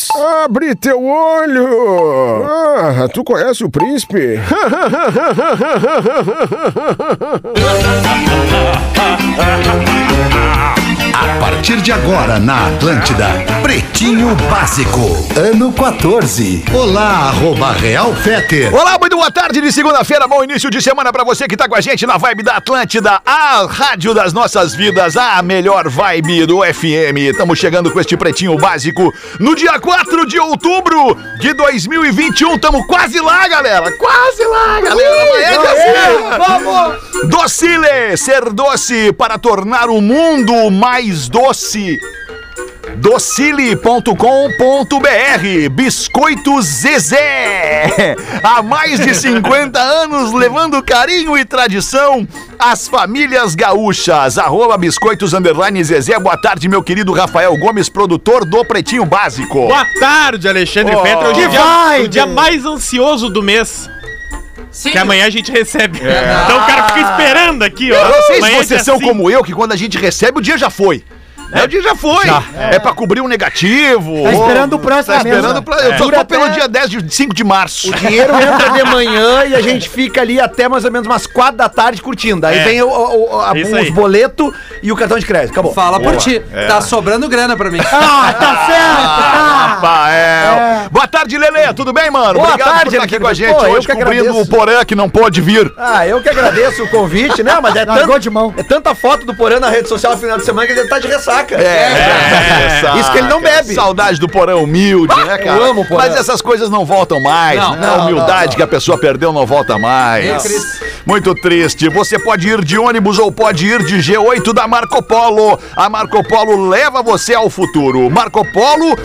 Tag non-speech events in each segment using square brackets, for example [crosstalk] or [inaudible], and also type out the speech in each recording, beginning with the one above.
Roots! Abre teu olho! Ah, tu conhece o príncipe? A partir de agora na Atlântida, Pretinho Básico, ano 14. Olá, arroba Real Feter. Olá, muito boa tarde de segunda-feira, bom início de semana pra você que tá com a gente na vibe da Atlântida, a rádio das nossas vidas, a melhor vibe do FM. Estamos chegando com este pretinho básico no dia 4 de outubro de 2021. Tamo quase lá, galera. Quase lá, galera. Amanhã é. Vamos! Docile, ser doce para tornar o mundo mais doce. Docile.com.br Biscoito Zezé Há mais de 50 anos levando carinho e tradição às famílias gaúchas Arroba Biscoitos Underline Zezé Boa tarde meu querido Rafael Gomes, produtor do Pretinho Básico Boa tarde, Alexandre Oh. Fetter. Hoje é o Que dia, vibe! o dia mais ansioso do mês. Sim. Que amanhã a gente recebe. Então o cara fica esperando aqui, ó. Eu não sei se é vocês são cinco. como eu, que quando a gente recebe o dia já foi é, o dia já foi. É, pra cobrir um negativo. Tá esperando o próximo Tá esperando mesmo. pra, Eu só tô pelo dia 10 de 5 de março. O dinheiro entra de manhã e a gente fica ali até mais ou menos umas quatro da tarde curtindo. Aí É. vem o, o- o- a- Isso os boletos e o cartão de crédito. Acabou. Fala por Boa. ti. É. Tá sobrando grana pra mim. Ah, tá certo! Tá. Rafael. Boa tarde, Lelê. Tudo bem, mano? Boa Obrigado tarde, por estar aqui com a gente Pô, eu hoje, agradeço. o Porã que não pôde vir. Ah, eu que agradeço o convite, né? Mas é, tanto, de mão. é tanta foto do Porã na rede social no final de semana que ele tá de ressaca. É, [laughs] Isso que ele não bebe. Saudade do porã humilde, né, cara? eu amo o Porã. Mas essas coisas não voltam mais, Não, né? não, a humildade não, não. que a pessoa perdeu não volta mais. É triste. Muito triste. Você pode ir de ônibus ou pode ir de G8 da Marco Polo. A Marco Polo leva você ao futuro. Marco Polo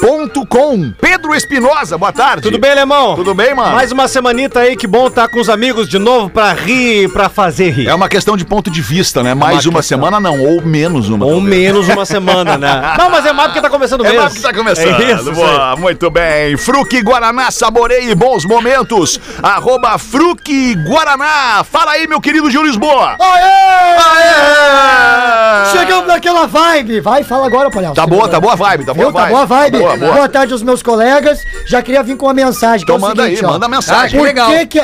G8.com. Pedro Espinosa, boa tarde. Tudo bem, Alemão? Tudo bem, mano? Mais uma semanita aí, que bom estar com os amigos de novo pra rir, pra fazer rir. É uma questão de ponto de vista, né? Mais uma, semana não, ou menos uma. Ou talvez. menos uma semana, né? [laughs] Não, mas é mais porque tá começando É mesmo. mais que tá começando. É isso, isso. Boa, muito bem. Fruque Guaraná, saboreie bons momentos. Arroba Fruque Guaraná. Fala aí, meu querido Gil Lisboa. Aê! Aê! Chegamos naquela vibe! Vai, fala agora, palhaço. Tá boa, tá boa a vibe, tá boa a? Tá vibe. boa a vibe? Boa, boa. tarde aos meus colegas. Já queria vir com uma mensagem. que Então é manda seguinte, aí, ó. manda mensagem. Por legal. que que...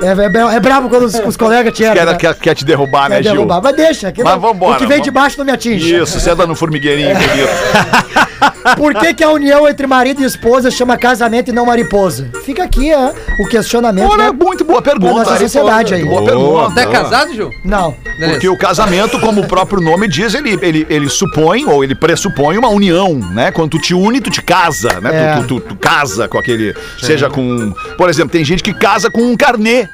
É, é, bra- é bravo quando os, os colegas te Quer, né? quer, quer te derrubar, né, Quer Gil? derrubar. Mas deixa. Que Mas não- vambora, O que vem vamos. de baixo não me atinge. Isso, senta no formigueirinho, [laughs] querido. Por que, que a união entre marido e esposa chama casamento e não mariposa? Fica aqui é, o questionamento, Olha, né? muito boa pergunta. Da nossa sociedade aí. Boa pergunta. Tá casado, Gil? Não. Beleza. Porque o casamento, como o próprio nome diz, ele, ele, ele supõe ou ele pressupõe uma união, né? Quando tu te une, tu te casa, né? É. Tu, tu, tu- tu casa com aquele. Seja com. Por exemplo, tem gente que casa com um carnê.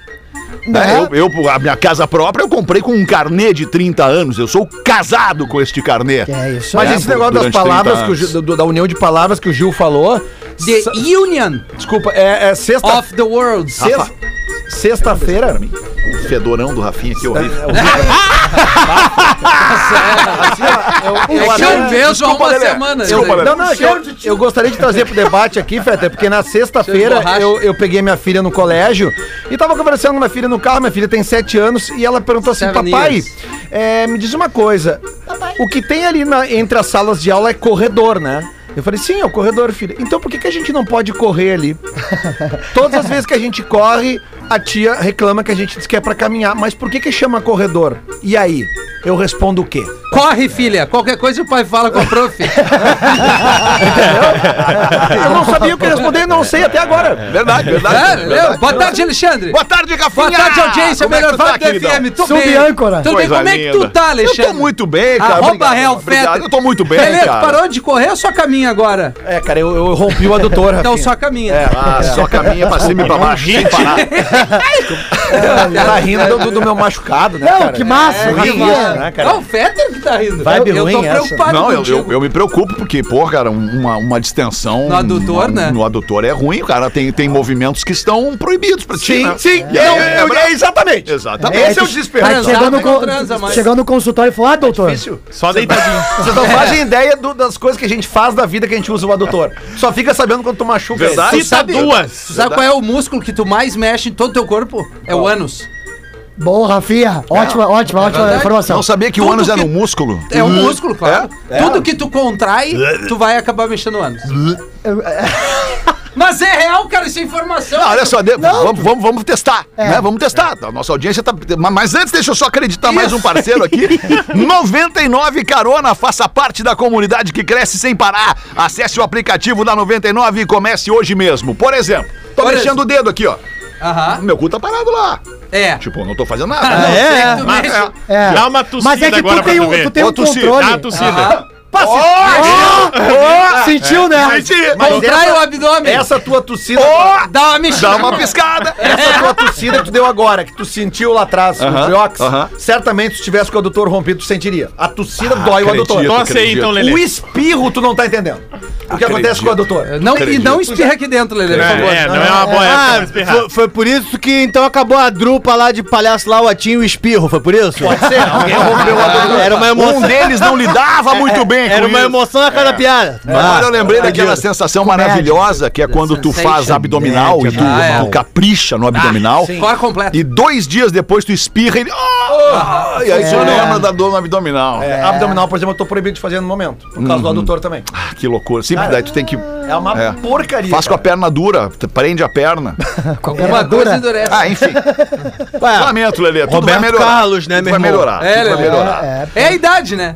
Né? Né? Eu, eu, a minha casa própria, eu comprei com um carnê de 30 anos. Eu sou casado com este carnê. É isso. Mas É, esse negócio das durante 30 palavras, que o anos. Gil- do- da união de palavras que o Gil falou. The sa- Union Desculpa, é, é sexta. of the World. sex- Sexta-feira. O fedorão do Rafinha aqui, horrível. [laughs] É que eu vejo há uma Lelé. semana. Desculpa, Lelé. Não, não, é eu, eu gostaria de trazer pro debate aqui, Feta, porque na sexta-feira eu, eu peguei minha filha no colégio e tava conversando com minha filha no carro, minha filha tem sete anos, e ela perguntou assim, Seven papai, é, me diz uma coisa, o que tem ali na- entre as salas de aula é corredor, né? Eu falei, sim, é o corredor, filha. Então por que, que a gente não pode correr ali? [laughs] Todas as vezes que a gente corre, a tia reclama que a gente diz que é pra caminhar. Mas por que que chama corredor? E aí? Eu respondo o quê? Corre, filha. Qualquer coisa o pai fala com a prof. [laughs] Eu não sabia o que responder, não sei até agora. Verdade, verdade. É, verdade. entendeu? Boa tarde, Alexandre. Boa tarde, Rafinha. Boa tarde, audiência. Como é Melhor tá, vibe do queridão? FM. Sub-âncora. bem. Tudo bem? Coisa Como é que tu tá, Alexandre? Eu tô muito bem, cara. Arroba Obrigado, Real obrigado. Eu tô muito bem, Beleza, cara. parou de correr ou só caminha agora? É, cara, eu, eu rompi o adutor, [laughs] Então só caminha. Ah, só [laughs] caminha pra cima e pra baixo, sem parar. [laughs] Tá rindo do, do meu machucado, né, Não, cara? que massa. É, Rafinha. massa. né, cara? Não, o Fetter que tá rindo. Vibe eu, eu tô ruim essa. preocupado Não, eu, eu, eu me preocupo porque, pô, cara, uma, uma distensão. No adutor, uma- né? No adutor é ruim, o cara tem, tem movimentos que estão proibidos pra ti. Sim, né? sim. É, é exatamente. Exatamente. Esse é o desespero. Aí Transar, chegou no, mas não con- transa mais. chegou no consultório e falou: Ah, doutor, Difícil. Só deitadinho. Vocês não fazem ideia do- das coisas que a gente faz da vida que a gente usa o adutor. Só fica sabendo quando tu machuca. Verdade. Tu sabe, duas. tu sabe qual é o músculo que tu mais mexe em todo o teu corpo? É o ânus. bom, Rafinha. Ótima, ótima, ótima verdade. informação. Não sabia que o Tudo ânus era que- um músculo? É um músculo, claro. Tudo que tu contrai, tu vai acabar mexendo no ânus. Mas é real, cara, isso é informação. Não, olha só, de- vamos, vamos, vamos testar, né? Vamos testar. A nossa audiência tá. Mas- Mas antes, deixa eu só acreditar mais um parceiro aqui. [laughs] 99 Carona, faça parte da comunidade que cresce sem parar. Acesse o aplicativo da 99 e comece hoje mesmo. Por exemplo, tô Por mexendo o dedo aqui, ó. Aham. Meu cu tá parado lá. É. Tipo, não tô fazendo nada. Ah, não, é? Mas- mexe. É. Dá uma tossida Mas é que agora tu tem, um, tu ver. tu tem um Ô, controle. Dá uma tossida. Aham. Sentiu, né? Mas Contrai essa- o abdômen. Essa tua tossida. Dá uma mexida. Dá uma piscada. [laughs] Essa tua tossida que tu deu agora, que tu sentiu lá atrás, Aham, no Triox, aham. certamente se tivesse com o adutor rompido, tu sentiria. A tossida dói o acredito. adutor. Tosse aí então, O espirro tu não tá entendendo. O que acontece com o adutor? Não, e não espirra aqui dentro, Lelê, por favor. É, não é uma boa época pra espirrar. foi, foi por isso que então acabou a drupa lá de palhaço lá, o Atinho e o Espirro, foi por isso? Pode ser, alguém rompeu o adutor. Era uma emoção. Um deles não lidava muito bem Era uma emoção a cada piada. Agora eu lembrei Ah, daquela sensação maravilhosa que é quando tu faz abdominal e tu, Ah, é. tu capricha no abdominal. Fora completo. E dois dias depois tu espirra e. Ah! e aí tu lembra da dor no abdominal. É, Abdominal, por exemplo, eu tô proibido de fazer no momento. Por causa do adutor também. Ah, que loucura. Sempre daí tu tem que. É uma É. porcaria. Faz com a cara. perna dura, prende a perna. [laughs] Alguma coisa endurece. Ah, enfim. Ué, Lamento, Lelê. Tudo Roberto vai melhorar. Carlos, né, Tudo meu vai melhorar. É, tudo vai melhorar. É, É a idade, né?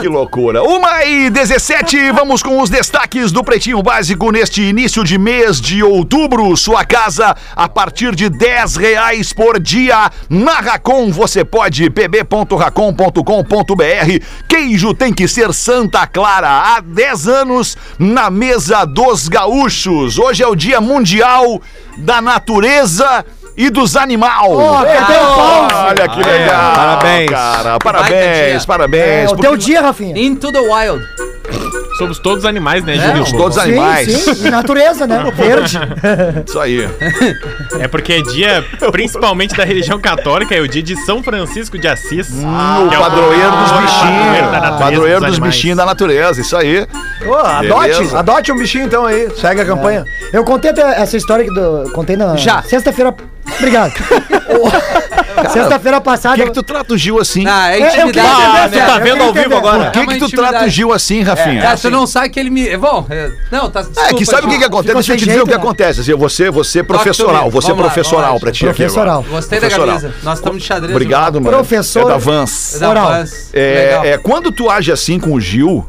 Que loucura. Uma e 17, vamos com os destaques do Pretinho Básico neste início de mês de outubro. Sua casa a partir de 10 reais por dia. Na Racon você pode pb.racon.com.br. Queijo tem que ser Santa Clara. Há 10 anos na mesa dos gaúchos. Hoje é o Dia Mundial da Natureza e dos animais. Ó, cadê o? Olha que legal. Parabéns. Cara, parabéns, parabéns. É o porque teu dia, Rafinha. Into the wild. Somos todos animais, né, É, Júlio? Somos todos Sim, animais. sim. E natureza, né? [laughs] Verde. Isso aí. [laughs] É porque é dia, principalmente da religião católica, é o dia de São Francisco de Assis. o que é padroeiro dos padroeiro bichinhos. natureza, Padroeiro dos animais. bichinhos da natureza. Isso aí. Ô, adote, adote um bichinho então aí. Segue a campanha. Eu contei até essa história que do, contei na Já. sexta-feira. Obrigado. [laughs] Sexta-feira Por passada. que, que tu trata o Gil assim? Ah, é intimidade. né? Tu tá vendo ao vivo agora? Por que, É que tu intimidade. trata o Gil assim, Rafinha? Cara, tu não sabe que ele me. Bom, é, não, tá. É, que sabe o que, que acontece? Deixa eu te dizer o que né? acontece. Assim, Você, você professoral, você professoral pra ti aqui Professoral. Gostei da camisa. Nós estamos de xadrez. Obrigado, mano. Professor- É da Vans. Da Oral. Vans. É, é, quando tu age assim com o Gil,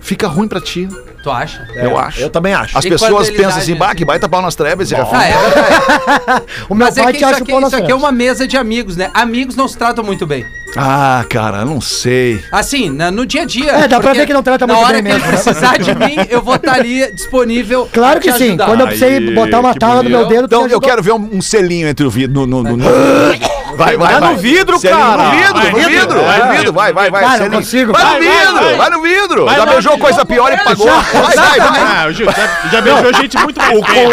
fica ruim pra ti. Tu acha? eu acho. Eu também acho. As E pessoas pensam assim, bah, assim? que baita pau nas trebas, esse Rafinha. Ah, é. O meu Mas é pai que te isso acha aqui, pau na isso aqui é uma mesa de amigos, né? Amigos não se tratam muito bem. Ah, cara, não sei. Assim, na- no dia a dia. É, dá pra ver que não trata na muito hora bem que ele mesmo, né? precisar de mim, eu vou estar ali disponível. Claro que sim. ajudar. Quando eu precisei botar uma que tala no meu dedo, tu Então eu quero ver um, um selinho entre o vidro. No, no, no, no- Vai, vai, Tá vai. no vidro, cara. No vidro, Vai, no vidro, vidro. vai, Vai no vidro. vai, vai, vai. Vai, não consigo. Vai no vidro, vai. vai no vidro. Já beijou coisa pior e pagou. Vai, vai, vai. Ah, o Gil, já, beijou gente muito mais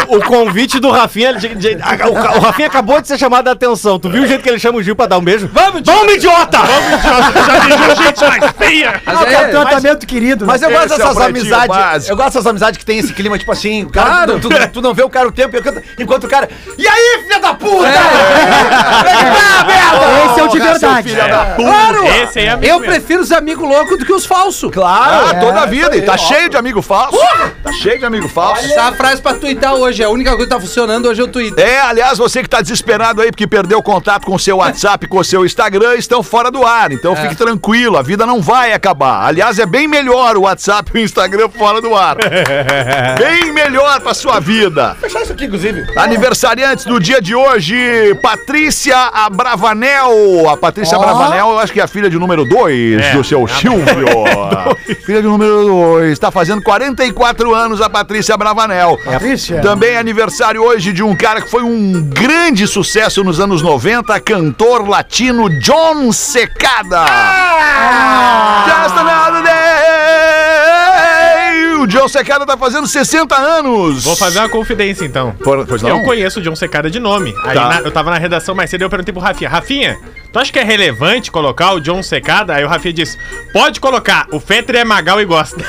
O, o convite do Rafinha. de- de- a- o, o Rafinha acabou de ser chamado a atenção. Tu viu o jeito que ele chama o Gil pra dar um beijo? Vamos, Vamos, idiota! Já beijou gente mais feia. Mas é um é, tratamento querido. né? Mas eu gosto é o dessas amizades. Eu gosto dessas amizades que tem esse clima, tipo assim, o cara, Claro. tu, não vê o cara o tempo enquanto, o cara. E aí, filha da puta? Esse é o de Porra, seu verdade. filho da puta. Claro! Esse aí é amigo Eu mesmo. prefiro os amigos loucos do que os falsos. Claro. Ah, toda a vida. E tá cheio de amigo falso. Tá cheio de amigo falso. Essa é a frase pra twittar hoje. A única coisa que tá funcionando hoje é o Twitter. É, aliás, você que tá desesperado aí porque perdeu contato com o seu WhatsApp, com o seu Instagram, estão fora do ar. Então fique tranquilo, a vida não vai acabar. Aliás, é bem melhor o WhatsApp e o Instagram fora do ar. [laughs] bem melhor pra sua vida. Fechar isso aqui, inclusive. Aniversariantes do dia de hoje, Patrícia Bravanel. A Patrícia Ó. Bravanel, eu acho que é a filha de número 2 É. do seu Silvio. [laughs] filha de número 2. Está fazendo 44 anos a Patrícia Bravanel. Patrícia. Também é aniversário hoje de um cara que foi um grande sucesso nos anos 90, cantor latino John Secada. Just another day. O John Secada tá fazendo 60 anos. Vou fazer uma confidência então. Por- pois não? Eu conheço o John Secada de nome. Aí Tá. na- eu tava na redação mais cedo e eu perguntei pro Rafinha: Rafinha, tu acha que é relevante colocar o John Secada? Aí o Rafinha disse: pode colocar, o Fetter é Magal e gosta. [laughs]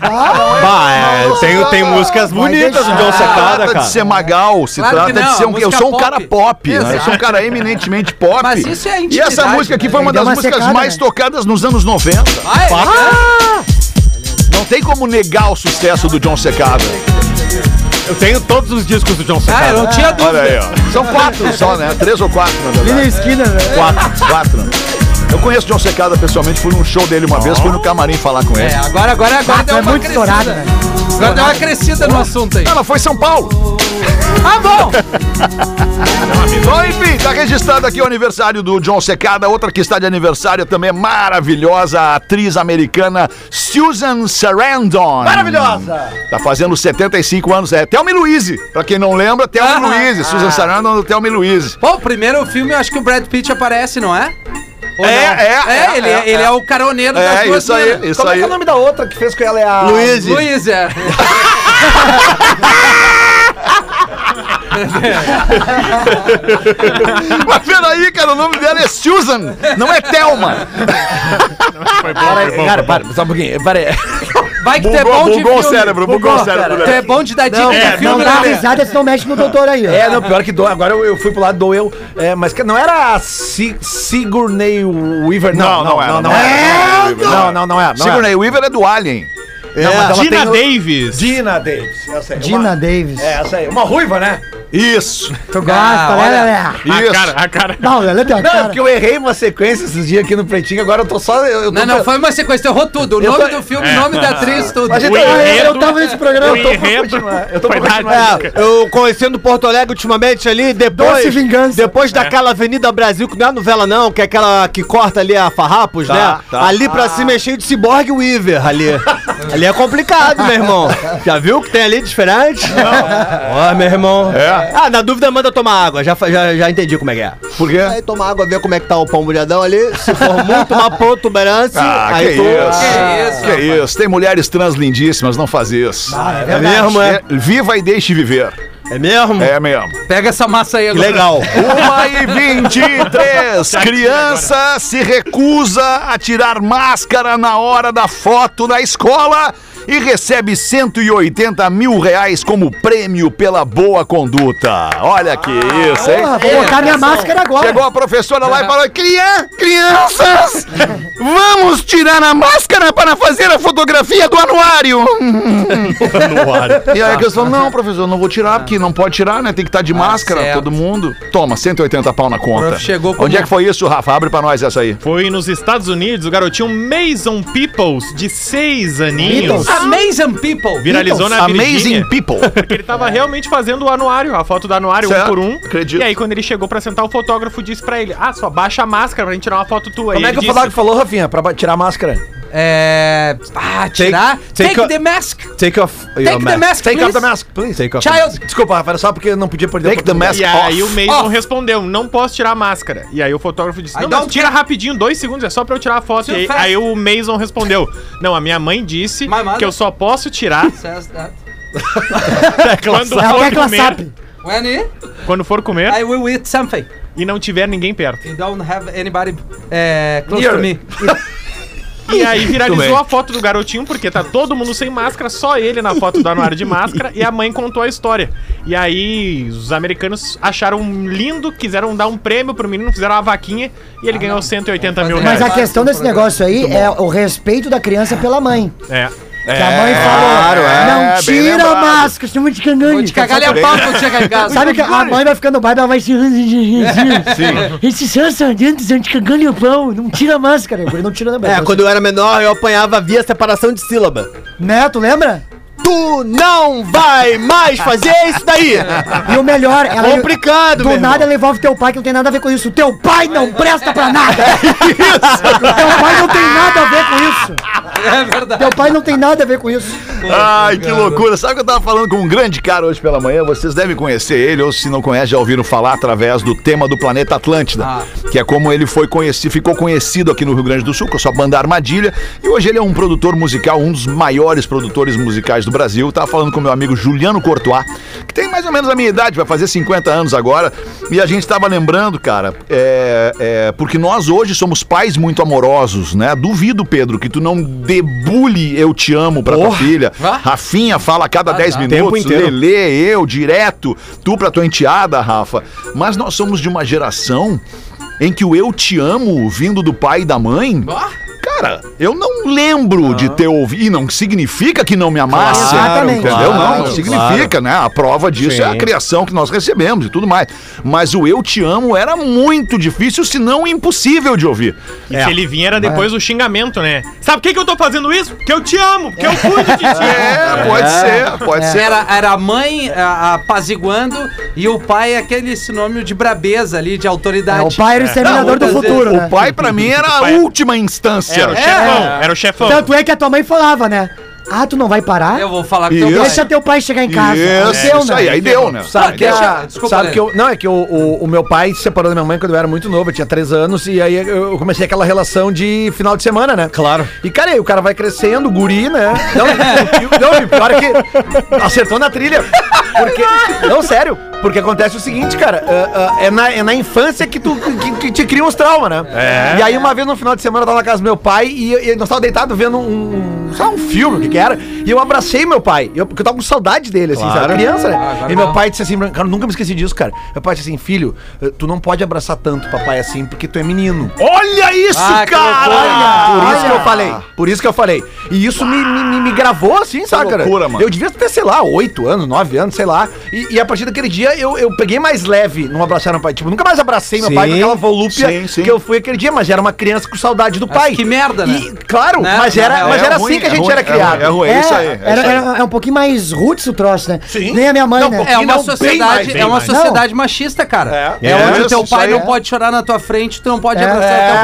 Bah, é, tem, tem músicas Vai bonitas do. John Se Secada, trata de cara. ser magal, se Claro trata não, de ser um. Eu sou um pop. cara pop, né? Eu sou um cara eminentemente pop. Mas isso é E essa música aqui né? foi uma das uma músicas secada, mais né? tocadas nos anos 90. Ah, é. Não tem como negar o sucesso do John Secada. Eu tenho todos os discos do John Ah, Secada. eu não tinha dúvida. Olha aí, ó. São quatro só, né? Três ou quatro, na Ali na verdade. esquina, né? Quatro. Quatro. Eu conheço o John Secada pessoalmente, fui num show dele uma vez, fui no camarim falar com ele. É, agora, agora, agora Ah, deu é uma muito crescida. estourado, né? Agora deu uma crescida no assunto aí. Ela foi São Paulo. Ah, bom! [laughs] Bom, enfim, tá registrado aqui o aniversário do John Secada. Outra que está de aniversário também é maravilhosa, a atriz americana Susan Sarandon. Maravilhosa! Tá fazendo 75 anos. É Thelma Louise. Pra quem não lembra, Thelma Ah, Louise. Susan Sarandon do Thelma Louise. Bom, o primeiro filme, eu acho que o Brad Pitt aparece, não é? Ou É, não? é, é, ele, é, ele é. é o caroneiro das É, duas isso aí, minas. isso Como é aí. que é o nome da outra que fez com ela? É a... Luiz. Luiz, é. [laughs] Mas peraí, cara, o nome dela é Susan, não é Thelma. Foi bom, Para foi bom, cara, foi bom. para, só um pouquinho. Para aí. Vai que tu é Bugou, bom de bugou o filme. cérebro, bugou o cérebro. Tu é bom de dar dica Não, de é, filme, não dá né? risada se não mexe no doutor aí, ó. É, não, pior que do, agora eu, eu fui pro lado do eu. É, mas que não era a Si- Sigourney Weaver, não. Não, não era, Não, não não é. era. Não, não, não é. Não Sigourney Weaver é do Alien. É. Não, mas ela Dina tem o- Davis. Dina Davis. Essa aí. Dina Uma- Davis. É, essa aí. Uma ruiva, né? Isso, Tu gosta, Ah, né, olha. Lelé? A isso. cara, a cara. Não, Lelé tem a Não, é cara. porque eu errei uma sequência esses dias aqui no Pretinho, agora eu tô só. Eu, eu tô Não, não, foi uma sequência, errou tudo. O Eu nome tô- do filme, o nome da atriz, tudo. Mas O então, Ah, enredo, eu tava nesse programa. o eu tô- enredo eu tô pra continuar. dica. É, eu conhecendo Porto Alegre ultimamente ali, depois. Doce vingança. Depois daquela Avenida Brasil, que não é novela, não, que é aquela que corta ali a Farrapos, né? tá. Ali pra cima é cheio de ciborgue Weaver ali. ali [laughs] é complicado, meu irmão. Já viu o que tem ali diferente? Ó, meu irmão. É. Ah, na dúvida manda tomar água. Já, já, já entendi como é que é. Por quê? Aí toma água, vê como é que tá o pão molhadão ali. Se for muito uma protuberância, Ah, aí que tu... isso. Que isso, Que isso. Tem mulheres trans lindíssimas, não faz isso. É mesmo, é? É, Viva e deixe viver. É mesmo? É mesmo. Pega essa massa aí agora. legal. [laughs] Uma e 23. Criança se recusa a tirar máscara na hora da foto na escola e recebe 180 mil reais como prêmio pela boa conduta. Olha que isso, hein? Porra, vou botar minha máscara agora. Chegou a professora lá e falou: Crian Crianças, [laughs] vamos tirar a máscara para fazer a fotografia do anuário. [laughs] E aí a questão: Não, professor, não vou tirar, porque não pode tirar, né? Tem que estar de máscara, certo. todo mundo. Toma, 180 pau na conta. chegou com Onde é que foi isso, Rafa? Abre pra nós essa aí. Foi nos Estados Unidos, o garotinho Mason Peoples, de seis aninhos, Amazing People. viralizou na Amazing Virgínia. people. [laughs] Porque ele tava realmente fazendo o anuário, a foto do anuário Certo, um por um. acredito. E aí, quando ele chegou pra sentar, o fotógrafo disse pra ele: Ah, só baixa a máscara pra gente tirar uma foto tua. Como é que o fotógrafo falou, Rafinha, pra ba- tirar a máscara? É. Ah, tirar. take Take, a- the mask. Take off your Take the mask, Take off please. the mask, please. Take off Child. Desculpa, Rafa, era só porque eu não podia perder Take the mask E aí off. o Mason Off. respondeu, não posso tirar a máscara. E aí o fotógrafo disse, I não, tira rapidinho, dois segundos, é só pra eu tirar a foto. E aí, aí o Mason respondeu, não, a minha mãe disse que eu só posso tirar [laughs] quando É o for comer. When quando for comer I will eat something. e não tiver ninguém perto. You don't have anybody eh, close Near. to me. [laughs] E aí viralizou a foto do garotinho, porque tá todo mundo sem máscara, só ele na foto do anuário de máscara, e a mãe contou a história. E aí os americanos acharam lindo, quiseram dar um prêmio pro menino, fizeram uma vaquinha, e ele ganhou 180 mil reais. Mas a questão desse negócio aí é o respeito da criança pela mãe. É. Que a mãe falou, claro, é, não tira a máscara, senão te cagando. Vou te cagar a pau quando chegar em casa. Sabe que a mãe vai ficando brava, ela vai se... [laughs] Sim. Sardentos, estão te cagando o pão. Não tira a máscara. Falei, não tira na É, quando eu era menor, eu apanhava via separação de sílaba. Né, tu lembra? Tu não vai mais fazer isso daí! E o melhor, ela. Complicado, Do nada irmão. ela envolve teu pai, que não tem nada a ver com isso. Teu pai não presta pra nada! [laughs] teu pai não tem nada a ver com isso! É verdade. Teu pai não tem nada a ver com isso. Ai, que loucura. Sabe que eu tava falando com um grande cara hoje pela manhã? Vocês devem conhecer ele, ou se não conhecem, já ouviram falar através do tema do Planeta Atlântida. Ah. Que é como ele foi conhecido, ficou conhecido aqui no Rio Grande do Sul, com a sua banda Armadilha. E hoje ele é um produtor musical, um dos maiores produtores musicais do Brasil. Eu tava falando com meu amigo Juliano Courtois, que tem mais ou menos a minha idade, vai fazer 50 anos agora. E a gente tava lembrando, cara, é, é, porque nós hoje somos pais muito amorosos, né? Duvido, Pedro, que tu não debule eu te amo pra tua filha. Ah. Rafinha fala a cada Ah, 10 tá. minutos. Lelê, eu, direto, tu pra tua enteada, Rafa. Mas nós somos de uma geração em que o eu te amo vindo do pai e da mãe. Cara, eu não lembro de ter ouvido. E não significa que não me amasse. Exatamente. Entendeu? Claro, não, não claro. significa, né? A prova disso é a Sim. criação que nós recebemos e tudo mais. Mas o eu te amo era muito difícil, se não impossível de ouvir. E se ele vinha era depois do xingamento, né? Sabe por que, que eu tô fazendo isso? Porque eu te amo, porque eu cuido de ti. [laughs] É, pode ser, pode ser. Era, era a mãe a- apaziguando e o pai aquele sinônimo de brabeza ali, de É, autoridade. o pai era o exterminador do futuro, O né? pai, pra mim, era a última instância. Era o É. chefão, era o chefão. Tanto é que a tua mãe falava, né? Ah, tu não vai parar? Eu vou falar com teu pai. Deixa teu pai chegar em casa. Isso, Deu, isso né? aí, aí deu, né? Sabe, que, deixa- a- desculpa, sabe Lelê. que eu. Não, é que o, o, o meu pai se separou da minha mãe quando eu era muito novo, eu tinha 3 anos, e aí eu comecei aquela relação de final de semana, né? Claro. E, cara, aí o cara vai crescendo, o guri, né? Não, [laughs] não, e pior é que acertou na trilha. Porque. Não, sério. Porque acontece o seguinte, cara, ah, ah, é, na, é na infância que tu que, que te cria uns traumas, né? É. E aí, uma vez no final de semana, eu tava na casa do meu pai e, e nós tava deitado vendo um, sei lá, um filme, o que que era, e eu abracei meu pai, eu, porque eu tava com saudade dele, assim, sabe? Criança, né? agora e meu pai disse assim, cara, nunca me esqueci disso, cara. Meu pai disse assim, filho, eh, tu não pode abraçar tanto papai assim, porque tu é menino. Olha isso, Ah, cara! Por isso que eu falei. Por isso que eu falei. E isso me, me, me- me gravou assim, sabe, cara? loucura, mano. Eu devia ter, sei lá, 8 anos, 9 anos, sei lá. E, e a partir daquele dia eu, eu peguei mais leve no abraçar meu pai. Tipo, nunca mais abracei meu Sim, pai com aquela volúpia sim, sim. que eu fui aquele dia, mas era uma criança com saudade do Mas pai. que merda, né? E, claro, Né? mas era, É, mas É era ruim, assim que a é gente ruim, era é criado. ruim, É, ruim, é isso aí. é era, isso aí. era- é um pouquinho mais roots o troço, né? Sim. Nem a minha mãe, Não, né? porque- É uma Não, sociedade, mais, é uma sociedade machista, cara. É. É, onde o teu pai não pode chorar na tua frente, tu não pode É, abraçar é, o teu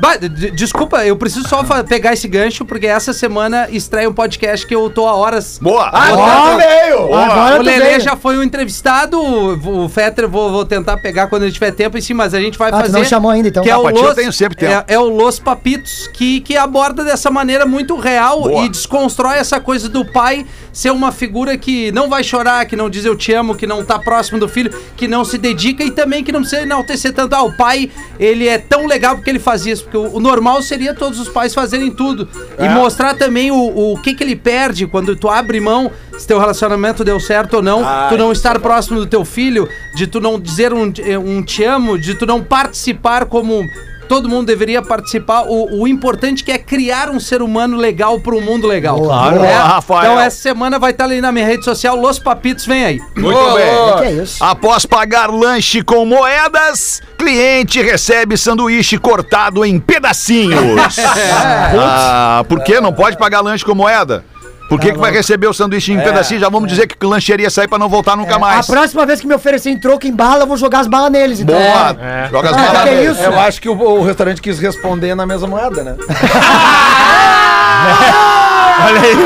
pai. é. Desculpa, eu preciso só pegar esse gancho, porque essa semana estreia um podcast que eu tô há horas. Boa! Agora veio! Agora o tu Lelê já foi um entrevistado, o o Fetter vou, vou tentar pegar quando ele tiver tempo em cima, mas a gente vai Ah, fazer. não chamou ainda, então. Que é Ah, o ti eu Los, tenho sempre tempo. É, é o Los Papitos, que, que aborda dessa maneira muito real Boa. e desconstrói essa coisa do pai ser uma figura que não vai chorar, que não diz eu te amo, que não tá próximo do filho, que não se dedica e também que não precisa enaltecer tanto. Ah, o pai, ele é tão legal porque ele faz isso, porque o, o normal seria todos os pais fazerem tudo. E mostrar também o, o que que ele perde quando tu abre mão, se teu relacionamento deu certo ou não, Ah, tu não estar próximo do teu filho, de tu não dizer um, um te amo, de tu não participar como todo mundo deveria participar. O, o importante que é criar um ser humano legal para um mundo legal. Claro. Boa, Rafael. Então essa semana vai estar ali na minha rede social, Los Papitos, vem aí. Muito Ô, bem. Que é isso? Após pagar lanche com moedas, cliente recebe sanduíche cortado em pedacinhos. [laughs] ah, por que não pode pagar lanche com moeda? Por que, que vai receber o sanduíche em pedacinhos? Já vamos dizer que lancheria sai pra não voltar nunca A mais. próxima vez que me oferecerem troco em bala, eu vou jogar as balas neles. Então. Boa! É. Joga as Ah, balas que nele. isso? Eu acho que o, o restaurante quis responder na mesma moeda, né? [laughs] Olha aí.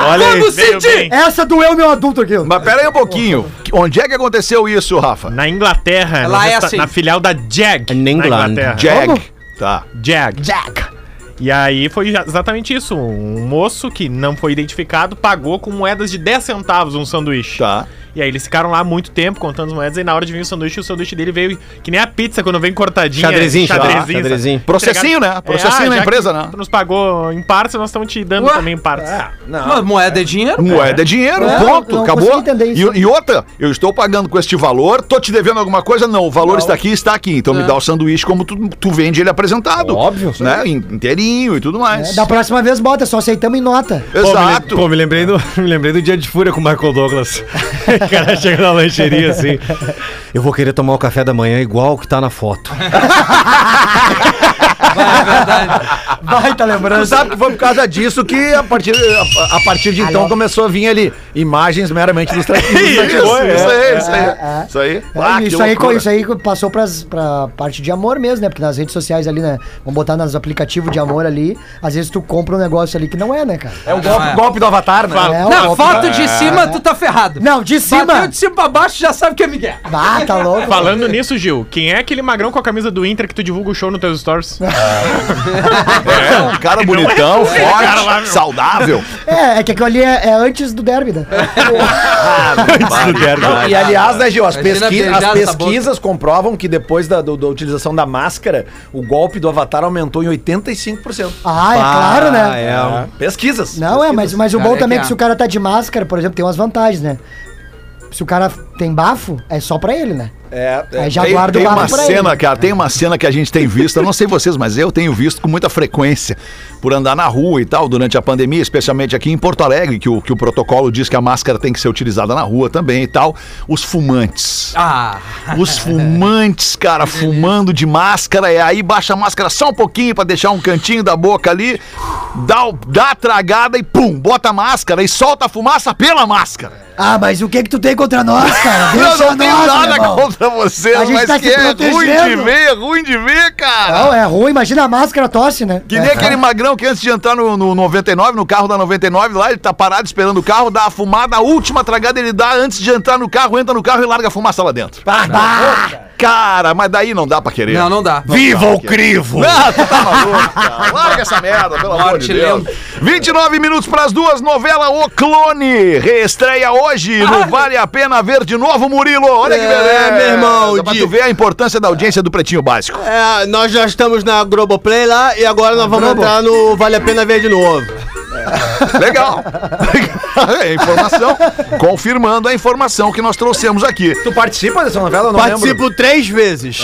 Olha aí. Bem. Essa doeu meu adulto aqui. Mas pera aí um pouquinho. Onde é que aconteceu isso, Rafa? Na Inglaterra, Lá é assim. na filial da Jag. In na England. Inglaterra. Jag. Como? Tá. Jag. Jack. E aí foi exatamente isso. Um moço que não foi identificado pagou com moedas de 10 centavos um sanduíche. Tá. E aí eles ficaram lá muito tempo contando as moedas e na hora de vir o sanduíche, o sanduíche dele veio que nem a pizza quando vem cortadinha. Xadrezinho, xadrezinho. xadrezinho. xadrezinho. Processinho, né? Processinho É, na empresa, né? Tu nos pagou em partes, nós estamos te dando Ué? também em partes. Mas moeda é dinheiro? Moeda é dinheiro, É, ponto, não acabou. E, e outra, eu estou pagando com este valor, tô te devendo alguma coisa? Não, o valor está aqui, está aqui. Então me dá o sanduíche como tu, tu vende ele apresentado. Óbvio. Né? In- Inteirinho e tudo mais. Da próxima vez bota, só aceitamos em nota. Pô, me, Exato. pô, me lembrei do, [laughs] me lembrei do dia de fúria com o Michael Douglas. [laughs] o cara chega na lancheria [laughs] assim. Eu vou querer tomar o café da manhã igual que tá na foto. Baita Tu lembrança. sabe que foi por causa disso que a partir, a, a partir de então começou a vir ali imagens meramente ilustrativas. [laughs] Isso, isso aí, isso aí. é. Isso aí. É, Ah, que isso, aí, loucura. isso aí passou pras, pra parte de amor mesmo, né? Porque nas redes sociais ali, né? Vamos botar nos aplicativos de amor ali. Às vezes tu compra um negócio ali que não é, né, cara? É o golpe, Não é. golpe do Avatar, né? É, o Na golpe- foto de cima, tu tá ferrado. Não, de cima. Bateu de cima pra baixo, já sabe que é Miguel. Ah, tá louco. Falando nisso, Gil, quem é aquele magrão com a camisa do Inter que tu divulga o show nos teus stories? [laughs] É, um cara bonitão, forte, saudável. É, é que aquilo ali é, é antes do derby, né? Não, e aliás, né, Gil, as, pesqui- as pesquisas comprovam que depois da, do- da utilização da máscara, o golpe do Avatar aumentou em 85%. Ah, é claro, né? É. Pesquisas. Não, é, mas, mas o bom é também é que que a- se o cara tá de máscara, por exemplo, tem umas vantagens, né? Se o cara tem bafo, é só pra ele, né? É, é. Aí já tem, guarda tem o uma bafo pra cena, ele. cara, tem uma cena que a gente tem visto, eu não sei vocês, mas eu tenho visto com muita frequência por andar na rua e tal, durante a pandemia, especialmente aqui em Porto Alegre, que o, que o protocolo diz que a máscara tem que ser utilizada na rua também e tal. Os fumantes. Ah, Os fumantes, cara, fumando de máscara, e aí baixa a máscara só um pouquinho pra deixar um cantinho da boca ali, dá, o- dá a tragada e pum, bota a máscara e solta a fumaça pela máscara. Ah, mas o que que tu tem contra nós, cara? [laughs] Eu Deixa não tenho nós, nada meu irmão. contra você, A gente mas tá que é ruim de ver, é ruim de ver, cara. Não, é ruim, imagina a máscara tosse, né? Que nem É. aquele magrão que antes de entrar no, no 99, no carro da 99, lá, ele tá parado esperando o carro, dá a fumada, a última tragada ele dá antes de entrar no carro, entra no carro e larga a fumaça lá dentro. Cara, mas daí não dá pra querer. não, não dá. Viva o crivo! Não, tu tá maluco, [laughs] cara. Larga essa merda, pelo amor de Morte Deus. 29 minutos pras duas, novela O Clone. Reestreia hoje no Vale a Pena Ver de Novo, Murilo. Olha que É, beleza. meu irmão, Pra de- tu ver a importância da audiência do Pretinho Básico. É, nós já estamos na Globoplay lá e agora nós vamos Globo. entrar no Vale a Pena Ver de novo. Legal. [laughs] é informação. Confirmando a informação que nós trouxemos aqui. Tu participa dessa novela? Eu não Participo lembro. três vezes.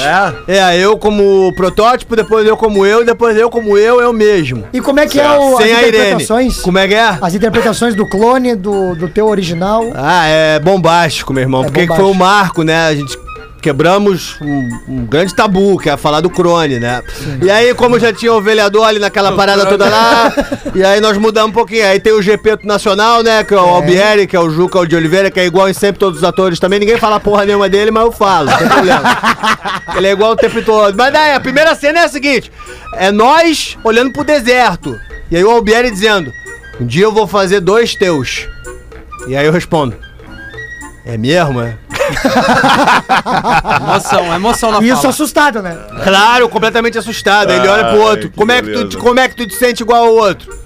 É? É, eu como protótipo, depois eu como eu, depois eu como eu, eu mesmo. E como é que é o, as Sem a Irene. interpretações? Como é que é? As interpretações do clone, do, do teu original. Ah, é bombástico, meu irmão. É porque bombástico. foi o marco, né? A gente quebramos um, um grande tabu, que é falar do Crone, né? E aí, como já tinha o vereador ali naquela parada toda lá, e aí nós mudamos um pouquinho. Aí tem o GP Nacional, né? Que é o Albieri, que é o Juca de Oliveira, que é igual em sempre todos os atores também. Ninguém fala porra nenhuma dele, mas eu falo, não tem problema. [laughs] Ele é igual o tempo todo. Mas daí, a primeira cena é a seguinte: é nós olhando pro deserto. E aí o Albieri dizendo: Um dia eu vou fazer dois teus. E aí eu respondo: É mesmo, é? Emoção, emoção na E isso fala. assustado, né? Claro, completamente assustado. Ele olha pro Ai, outro. que Como é, que tu, beleza. como é que tu te sente igual ao outro?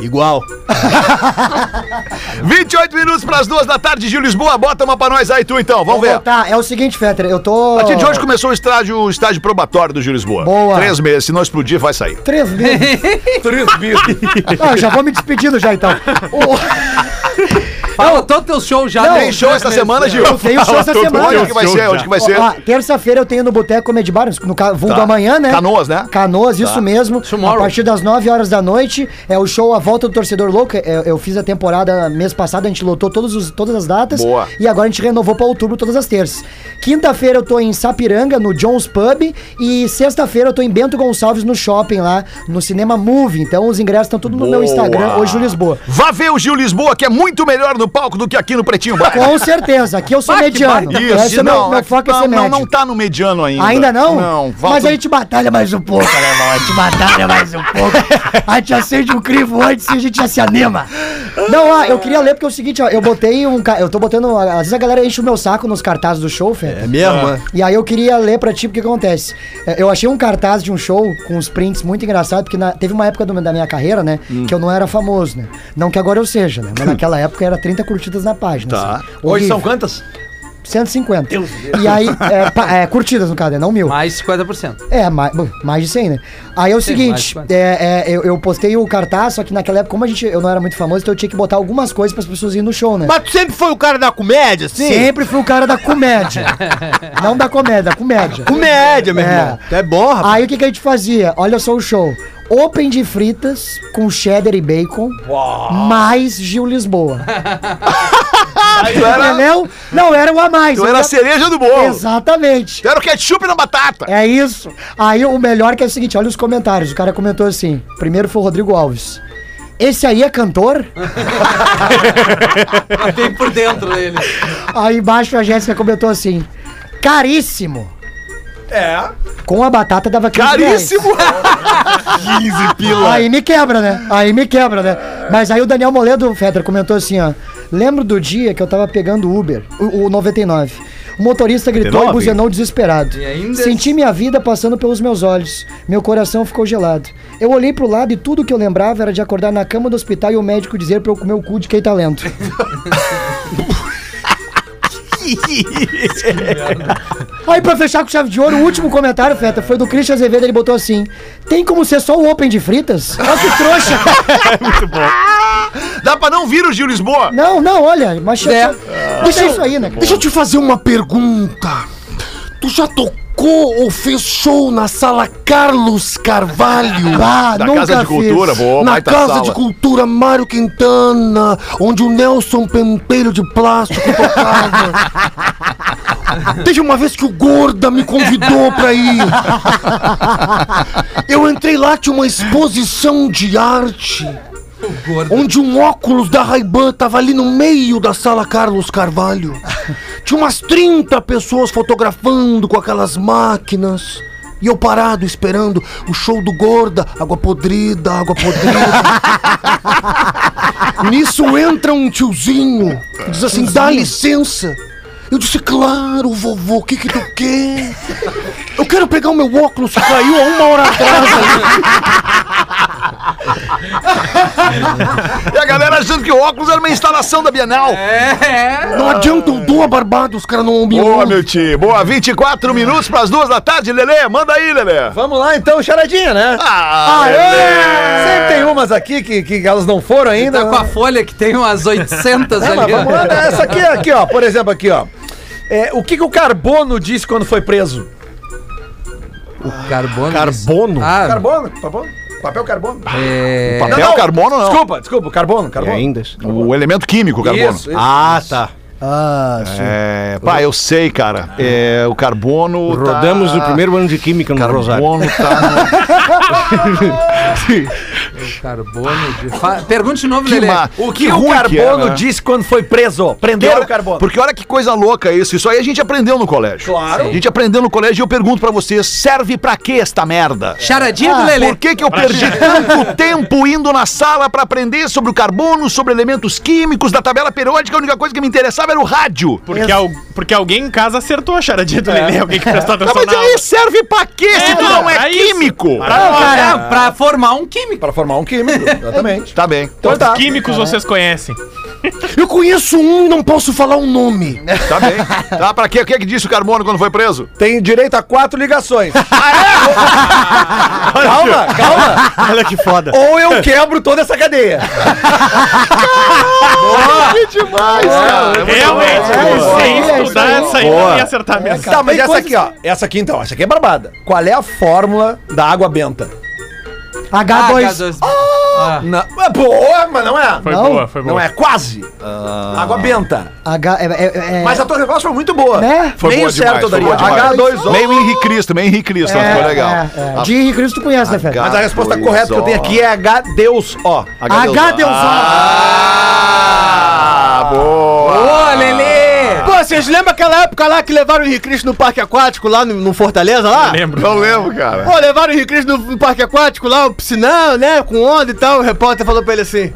Igual. [laughs] 28 minutos pras duas da tarde, Gil Lisboa. Bota uma pra nós aí, tu então. Vamos ver. Tá, é o seguinte, Fetter, eu tô... A partir de hoje começou o estágio, o estágio probatório do Gil Lisboa. Boa. Três meses. Se não explodir, vai sair. Três meses. [laughs] Três meses. Eu já vou me despedindo já, então. O- [laughs] Fala todo teu show já. Não, né? Tem show essa semana, Gil? Eu tenho show essa [laughs] semana. Onde que vai ser? Onde que vai ser? Terça-feira eu tenho no Boteco Comedy Bar, no vulgo Tá. amanhã, né? Canoas, né? Canoas, isso mesmo. Tomorrow. A partir das 9 horas da noite é o show A Volta do Torcedor Louco. É, Eu fiz a temporada mês passado, a gente lotou todos os, todas as datas. Boa. E agora a gente renovou pra outubro todas as terças. Quinta-feira eu tô em Sapiranga, no Jones Pub. E sexta-feira eu tô em Bento Gonçalves, no shopping lá, no Cinema Movie. Então os ingressos estão tudo no meu. Instagram, hoje no Lisboa. Vá ver o Gil Lisboa, que é muito melhor no palco do que aqui no Pretinho Básico. Com certeza, aqui eu sou [laughs] Ah, que mediano. Esse Isso, é meu, não, meu é- foco é não, ser não, médio. não tá no mediano ainda. Ainda não? Não, Mas falta- a gente batalha mais um pouco, alemão. A gente batalha mais um pouco. A gente acende um crivo antes e a gente já se anima. Não, ah, eu queria ler porque é o seguinte, ó. Eu botei um. ca- Eu tô botando. Às vezes a galera enche o meu saco nos cartazes do show, Fê. É mesmo, é? E aí eu queria ler pra ti porque acontece. É, Eu achei um cartaz de um show com uns prints muito engraçados, porque na- teve uma época do- da minha carreira, né, Hum. que eu não era famoso, né? Não que agora eu seja, né? Mas naquela época era 30 curtidas na página. Tá. assim. Hoje são quantas? 150. E aí, [laughs] é, pa- é, curtidas no caso, né? Não mil. Mais 50%. É, mais, mais de 100, né? Aí é o Sim, seguinte, mais de 50. é, é, eu, eu postei o cartaz, só que naquela época, como a gente, eu não era muito famoso, então eu tinha que botar algumas coisas para as pessoas irem no show, né? Mas tu sempre foi o cara da comédia, assim? Sempre fui o cara da comédia. [laughs] não da comédia, da comédia. Comédia, meu É. irmão. É bom, rapaz. Aí o que, que a gente fazia? Olha só o show. Open de fritas com cheddar e bacon, mais Gil Lisboa. [laughs] era- Entendeu? Não, era o a mais. Tu Eu era a ia- cereja do bolo. Exatamente. Tu era o ketchup na batata. É isso. Aí o melhor que é o seguinte, olha os comentários. O cara comentou assim. Primeiro foi o Rodrigo Alves. Esse aí é cantor? [laughs] Bem por dentro dele. Aí embaixo a Jéssica comentou assim. Caríssimo. É. Com a batata dava 15 reais. Caríssimo. [laughs] 15 pila. Aí me quebra, né? Aí me quebra, né? Mas aí o Daniel Moledo, Fedra, comentou assim, ó. Lembro do dia que eu tava pegando Uber, o, o 99. O motorista gritou 99? e buzinou desesperado. E ainda- Senti minha vida passando pelos meus olhos. Meu coração ficou gelado. Eu olhei pro lado e tudo que eu lembrava era de acordar na cama do hospital e o médico dizer pra eu comer o cu de quem tá lento. [laughs] Aí, pra fechar com chave de ouro, o último comentário, Feta, foi do Christian Azevedo. Ele botou assim: Tem como ser só o Open de fritas? Olha que trouxa. [laughs] Dá pra não vir o Gil Lisboa? Não, não, olha, mas É. deixa isso aí, né? cara? Deixa eu te fazer uma pergunta. Tu já tocou ou fez show na sala Carlos Carvalho? [laughs] Ah, Da nunca Casa de fiz. Cultura, boa, na baita Casa sala. de Cultura Mário Quintana, onde o Nelson Penteiro de Plástico tocava. [laughs] Teve uma vez que o Gorda me convidou pra ir. Eu entrei lá, tinha uma exposição de arte. Onde um óculos da Ray-Ban tava ali no meio da sala Carlos Carvalho. Tinha umas 30 pessoas fotografando com aquelas máquinas. E eu parado esperando o show do Gorda, água podrida, água podrida. [laughs] Nisso entra um tiozinho, e diz assim: dá licença. Eu disse, claro, vovô, o que que tu quer? Eu quero pegar o meu óculos que caiu há uma hora atrás ali. [laughs] E a galera achando que o óculos era uma instalação da Bienal. É. Não adianta, eu dou a barbada, os caras não me Boa, meu tio. Boa, 24 minutos pras duas da tarde, Lelê. Manda aí, Lelê. Vamos lá então, charadinha, né? Ah, Sempre tem umas aqui que, que elas não foram ainda. Tá com a folha que tem umas 800 [laughs] É, mas ali. vamos lá, né? Essa aqui, aqui, ó, por exemplo, aqui, ó. É, o que, que o Carbono disse quando foi preso? Carbono. Carbono? Ah, Carbono? Carbono? Papel carbono? é... Papel carbono, não. Desculpa, desculpa, carbono, E carbono. ainda? O elemento químico, carbono. Isso, isso. Ah, tá. Ah, sim. É, pá, eu sei, cara. É, o carbono. Rodamos tá... no primeiro ano de Química no Rosário. Carbono tá. [laughs] Carbono de... Fa... Pergunte de novo, Que Lelê. ma- O que, que o ruim que é, Carbono né? disse quando foi preso? Prenderam olha- o Carbono. Porque olha que coisa louca isso. Isso aí a gente aprendeu no colégio. Claro. A gente aprendeu no colégio e eu pergunto pra vocês: serve pra quê esta merda? Charadinha Ah, do Lelê. Por que, que eu perdi tanto tempo indo na sala pra aprender sobre o carbono, sobre elementos químicos da tabela periódica? A única coisa que me interessava era o rádio. Porque, al- porque alguém em casa acertou a charadinha do Lelê, alguém que prestou [laughs] Ah, atenção mas na aula. aí serve pra quê se tu não é é isso. químico? É, pra formar um químico. Pra formar um químico, exatamente. Tá bem. Então tá. Químicos vocês conhecem. Eu conheço um e não posso falar o nome. Tá bem. [laughs] Tá, pra quê? O que é que disse o carbono quando foi preso? Tem direito a quatro ligações. [laughs] Ah, [laughs] calma, calma. Olha que foda. Ou eu quebro toda essa cadeia. Que demais, cara. Realmente, é isso sem aí, é estudar aí. essa aí não ia acertar mesmo. Tá, mas essa aqui, ó. Essa aqui então, essa aqui é barbada. Qual é a fórmula da água benta? H2. Ah, Não, é boa, mas não é. Foi Não, boa, foi boa. Não é, quase. Água benta. H. É, é, é, Mas a tua resposta foi muito boa. Né? Foi Meio boa certo eu demais, daria. foi boa demais. H2O. Meio Henrique Cristo, meio Henrique Cristo, é, ficou legal. É, é. De Henrique Cristo tu conhece, né, Fede? Mas a resposta H2O. correta que eu tenho aqui é H Deus O. H Deus Ah, boa. Ô, Lelê! Vocês lembram aquela época lá que levaram o Henrique Cristo no parque aquático lá no, no Fortaleza lá? Lembro. Não lembro, cara. Pô, levaram o Henrique Cristo no, no parque aquático lá, o piscinão, né? Com onda e tal. O repórter falou pra ele assim: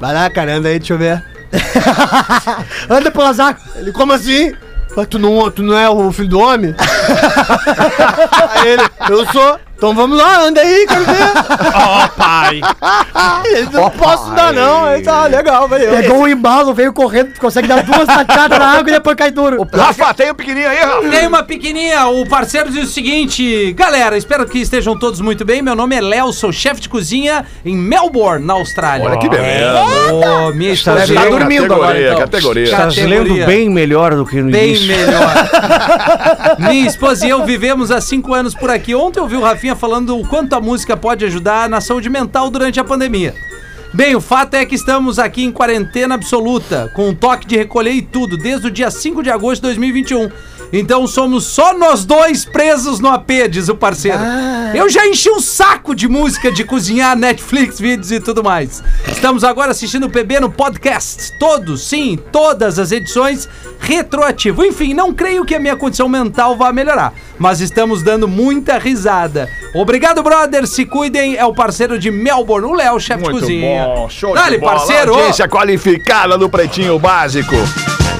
Vai lá, cara, anda aí, deixa eu ver. [laughs] Anda pelas águas. Ele, como assim? Mas tu não, tu não é o filho do homem? [laughs] [laughs] aí ele, eu sou. Então vamos lá, anda aí, quero ver. Ó, pai. [laughs] Ele, não posso dar não. Aí tá, legal, valeu. Pegou o embalo, veio correndo, consegue dar duas tacadas na água e depois cai duro. Rafa, tem um pequenininho aí, Rafa? Tem uma pequenininha, o parceiro diz o seguinte: Galera, espero que estejam todos muito bem. Meu nome é Léo, sou chefe de cozinha em Melbourne, na Austrália. Olha que beleza. Ô, minha Deve estar dormindo agora, Categoria, então. categoria. Estás lendo bem melhor do que no Bem melhor. [laughs] Minha esposa e eu vivemos há cinco anos por aqui. Ontem eu vi o Rafinha falando o quanto a música pode ajudar na saúde mental durante a pandemia. Bem, o fato é que estamos aqui em quarentena absoluta, com um toque de recolher e tudo, desde o dia 5 de agosto de 2021. Então somos só nós dois presos no AP, diz o parceiro. Eu já enchi um saco de música, de cozinhar, Netflix, vídeos e tudo mais. Estamos agora assistindo o PB no podcast. Todos, sim, todas as edições retroativo. Enfim, não creio que a minha condição mental vá melhorar, mas estamos dando muita risada. Obrigado, brother. Se cuidem. É o parceiro de Melbourne, o Léo, chefe de cozinha. bom, show Dale, de bola. parceiro. Audiência qualificada do Pretinho Básico.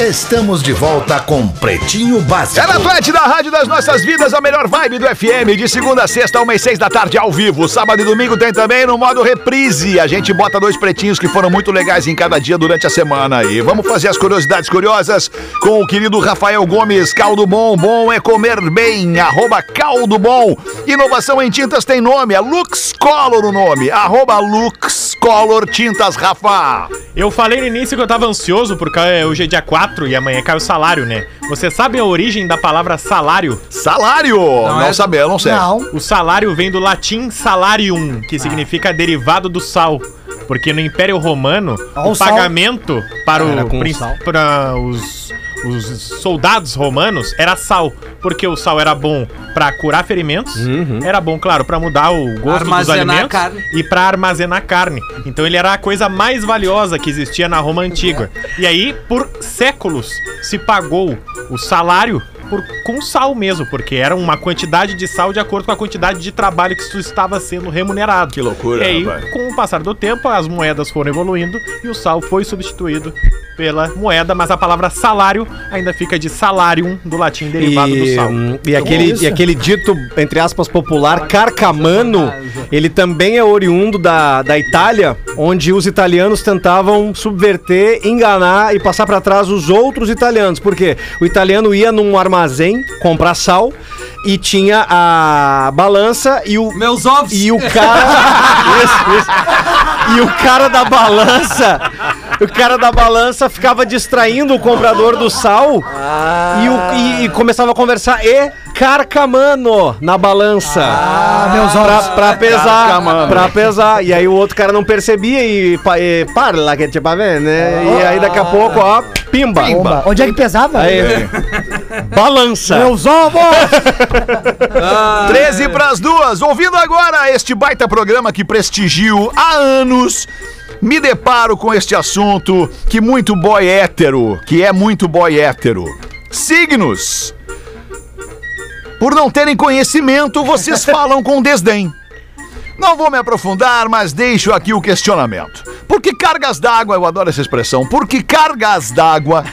Estamos de volta com Pretinho Básico. É na Atlântida, a rádio das nossas vidas, a melhor vibe do FM, de segunda a sexta, uma e seis da tarde, ao vivo. Sábado e domingo tem também no modo reprise. A gente bota dois pretinhos que foram muito legais em cada dia durante a semana. E vamos fazer as curiosidades curiosas com o querido Rafael Gomes. Caldo Bom, bom é comer bem. Arroba Caldo Bom. Inovação em tintas tem nome, é Lux Color o nome. Arroba Lux Color Tintas Rafa. Eu falei no início que eu tava ansioso porque hoje é dia 4 e amanhã cai o salário, né? Você sabe a origem da palavra salário? Salário! Não, é- sabia, não sei. Não. O salário vem do latim salarium, que significa derivado do sal. Porque no Império Romano, Ah, o o pagamento para, Era o, com prin- sal. para os, os soldados romanos era sal. Porque o sal era bom para curar ferimentos, era bom, claro, para mudar o gosto dos Armazenar alimentos carne. e para armazenar carne. Então ele era a coisa mais valiosa que existia na Roma antiga. E aí, por séculos, se pagou o salário por, com sal mesmo, porque era uma quantidade de sal de acordo com a quantidade de trabalho que tu estava sendo remunerado. Que loucura, E aí, rapaz. com o passar do tempo, as moedas foram evoluindo e o sal foi substituído pela moeda, mas a palavra salário ainda fica de salarium, do latim derivado do E, sal. hum, e aquele, e aquele dito, entre aspas, popular, carcamano, ele também é oriundo da, da Itália, onde os italianos tentavam subverter, enganar e passar pra trás os outros italianos. Por quê? O italiano ia num armazém comprar sal e tinha a balança e o, Meus ovos. e o cara. [laughs] isso, isso. E o cara da balança. O cara da balança ficava distraindo o comprador do sal e, o- e- e começava a conversar e carcamano na balança. Ah, meus Pra, olhos. pra pesar, Carcamano. pra pesar. E aí o outro cara não percebia e, e parla que tipo, ver, né? E aí daqui a pouco, ó, pimba. Bomba. Onde é que pesava? Aí, balança. Meus ovos! 13 para as duas. Ouvindo agora este baita programa que prestigio há anos. Me deparo com este assunto que muito boy hétero, que é muito boy hétero. Signos. Por não terem conhecimento, vocês [laughs] falam com desdém. Não vou me aprofundar, mas deixo aqui o questionamento. Por que cargas d'água, eu adoro essa expressão, por que cargas d'água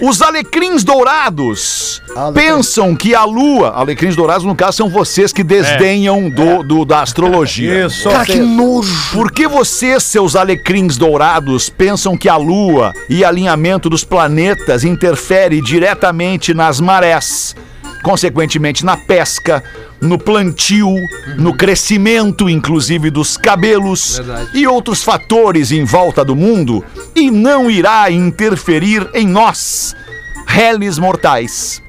os alecrins dourados Alecrim. pensam que a lua, alecrins dourados no caso são vocês que desdenham do, do- da astrologia. Isso. Cara, que nojo. Por que vocês, seus alecrins dourados, pensam que a Lua e alinhamento dos planetas interfere diretamente nas marés? Consequentemente, na pesca, no plantio, no crescimento, inclusive, dos cabelos Verdade. e outros fatores em volta do mundo, e não irá interferir em nós, réis mortais.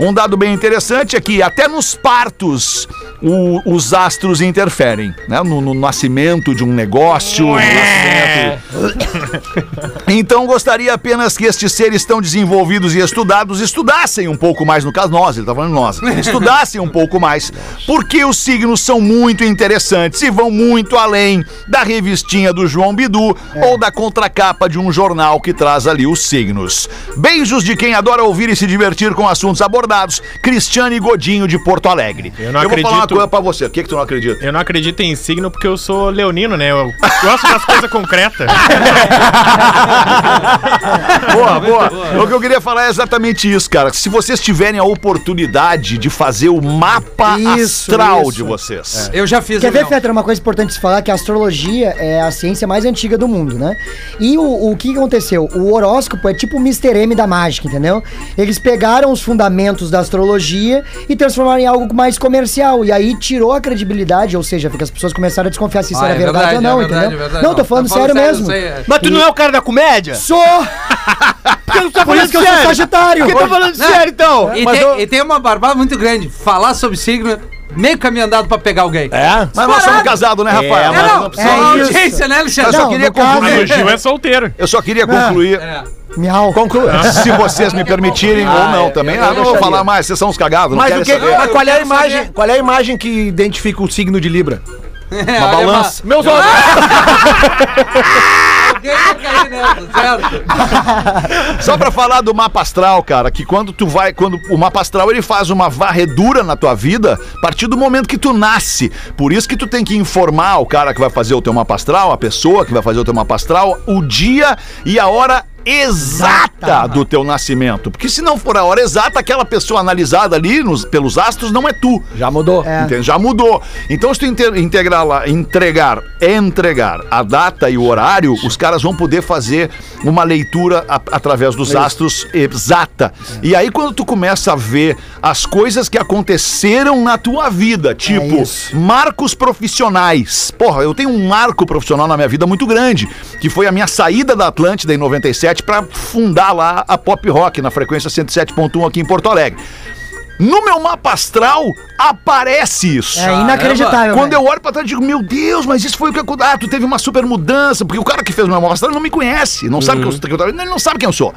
Um dado bem interessante é que até nos partos o- os astros interferem, né? No, no nascimento de um negócio, no nascimento. Então gostaria apenas que estes seres tão desenvolvidos e estudados estudassem um pouco mais, no caso nós, ele tá falando nós, [laughs] estudassem um pouco mais, porque os signos são muito interessantes e vão muito além da revistinha do João Bidu ou da contracapa de um jornal que traz ali os signos. Beijos de quem adora ouvir e se divertir com assuntos abordados, Cristiane Godinho de Porto Alegre. Eu não uma acredito. Coisa pra você, o que que tu não acredita? Eu não acredito em signo porque eu sou leonino, né? Eu gosto das coisas concretas. [laughs] Boa, boa. O que eu queria falar é exatamente isso, cara. Se vocês tiverem a oportunidade de fazer o mapa Isso, astral isso. de vocês. Eu já fiz Quer ver. Fetter, uma coisa importante de se falar, que a astrologia é a ciência mais antiga do mundo, né? E o, o que aconteceu? O horóscopo é tipo o Mr. M da mágica, entendeu? Eles pegaram os fundamentos da astrologia e transformaram em algo mais comercial. E aí tirou a credibilidade, ou seja, porque as pessoas começaram a desconfiar se isso Ah, era é verdade, verdade, ou não, é verdade, entendeu? é verdade. não, tô Não, falando tá sério falando sério, mesmo. aí é. Mas tu não é o cara da comédia? Sou! Por que tu tá Por isso que eu sou sagitário! Por que tá falando Não. sério, então? E, tem, eu- e tem uma barbada muito grande. Falar sobre signo, meio caminho andado pra pegar alguém. É? Mas nós somos casados, né, Rafael? É, Mas não, não precisa- só é audiência, né, Alexandre? Eu só queria concluir. Mas o Gil é solteiro. Eu só queria concluir. É. Miau. Se vocês me [laughs] permitirem ou não também. eu Ah, não vou falar mais, vocês são uns cagados. não Mas, o que, saber. mas qual é a imagem? saber. Qual é a imagem que identifica o signo de Libra? [laughs] É, Uma olha, balança. Meus olhos. [laughs] Nessa, certo? [laughs] Só pra falar do mapa astral, cara, que quando tu vai, quando o mapa astral ele faz uma varredura na tua vida a partir do momento que tu nasce. Por isso que tu tem que informar o cara que vai fazer o teu mapa astral, a pessoa que vai fazer o teu mapa astral, o dia e a hora exata do teu nascimento. Porque se não for a hora exata, aquela pessoa analisada ali nos- pelos astros não é tu. Já mudou. É. Entende? Já mudou. Então, se tu inte- integrar lá, entregar, entregar a data e o horário, os caras vão poder fazer uma leitura a- através dos astros exata. E aí, quando tu começa a ver as coisas que aconteceram na tua vida, tipo isso. marcos profissionais. Porra, eu tenho um marco profissional na minha vida muito grande, que foi a minha saída da Atlântida em 97 para fundar lá a Pop Rock na frequência 107.1 aqui em Porto Alegre. No meu mapa astral aparece isso. É inacreditável. Quando eu olho pra trás, eu digo, meu Deus, mas isso foi o que aconteceu. Ah, tu teve uma super mudança, porque o cara que fez o meu mapa astral não me conhece, não sabe que eu, que eu, ele não sabe quem eu sou.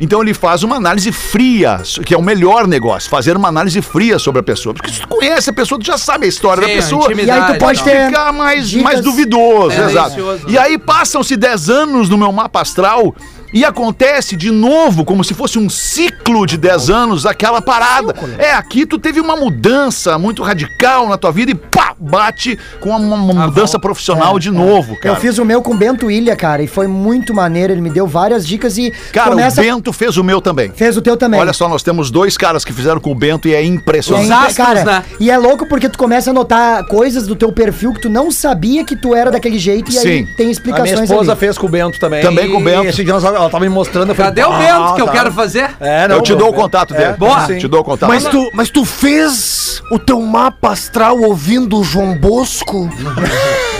Então ele faz uma análise fria, que é o melhor negócio, fazer uma análise fria sobre a pessoa. Porque se tu conhece a pessoa, tu já sabe a história Sim, da pessoa. E aí tu pode tá. ter- Ficar mais, dicas mais duvidoso, É, exato. delicioso, E né? aí passam-se 10 anos no meu mapa astral e acontece de novo, como se fosse um ciclo de 10 anos, aquela parada. É, aqui tu teve uma mudança muito radical na tua vida e pá, bate com uma, uma mudança profissional de novo, cara. Eu fiz o meu com o Bento Ilha, cara, e foi muito maneiro. Ele me deu várias dicas e Cara, começa... o Bento fez o meu também. fez o teu também. Olha só, nós temos dois caras que fizeram com o Bento e é E, impressionante. aí, astros, cara, né? e é louco porque tu começa a notar coisas do teu perfil que tu não sabia que tu era daquele jeito e aí Sim. tem A explicações minha esposa ali. fez com o Bento também. Também com o Bento. E esse dia ela tava me mostrando. Eu falei, Cadê o "Ah, Bento que eu tá." quero fazer? É, não, Eu te dou o Bento. contato dele. Boa. Te dou o contato. Mas tu, mas tu fez o teu mapa astral ouvindo o João Bosco? [laughs]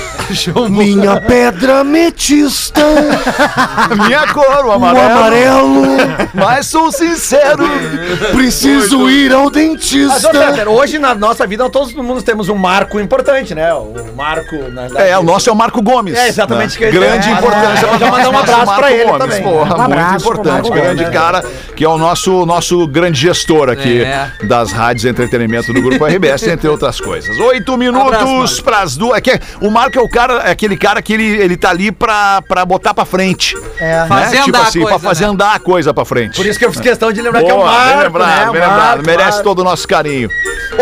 Minha pedra ametista, Minha cor, o o amarelo. amarelo, Mas sou sincero. preciso ir ao Mas, ô, dentista. Peter, hoje na nossa vida todos mundo temos um marco importante, né? O marco. Na, na- É, o nosso é o Marco Gomes. É, exatamente né? que Grande dizer. importância. É, já mandar um abraço pra ele também. Porra, Um muito abraço pro importante. Marco grande Gomes. cara, que é o nosso, nosso grande gestor aqui É. das rádios de entretenimento do Grupo RBS, entre outras coisas. Oito minutos Marco. pras duas. É que, o Marco é o cara, é aquele cara que ele, ele tá ali pra, pra botar pra frente. É. né? Fazer tipo assim, coisa, pra fazer né? andar a coisa pra frente. Por isso que eu fiz questão de lembrar que é o Boa, marco, bem lembrado, né? bem lembrado. marco, Merece marco. todo o nosso carinho.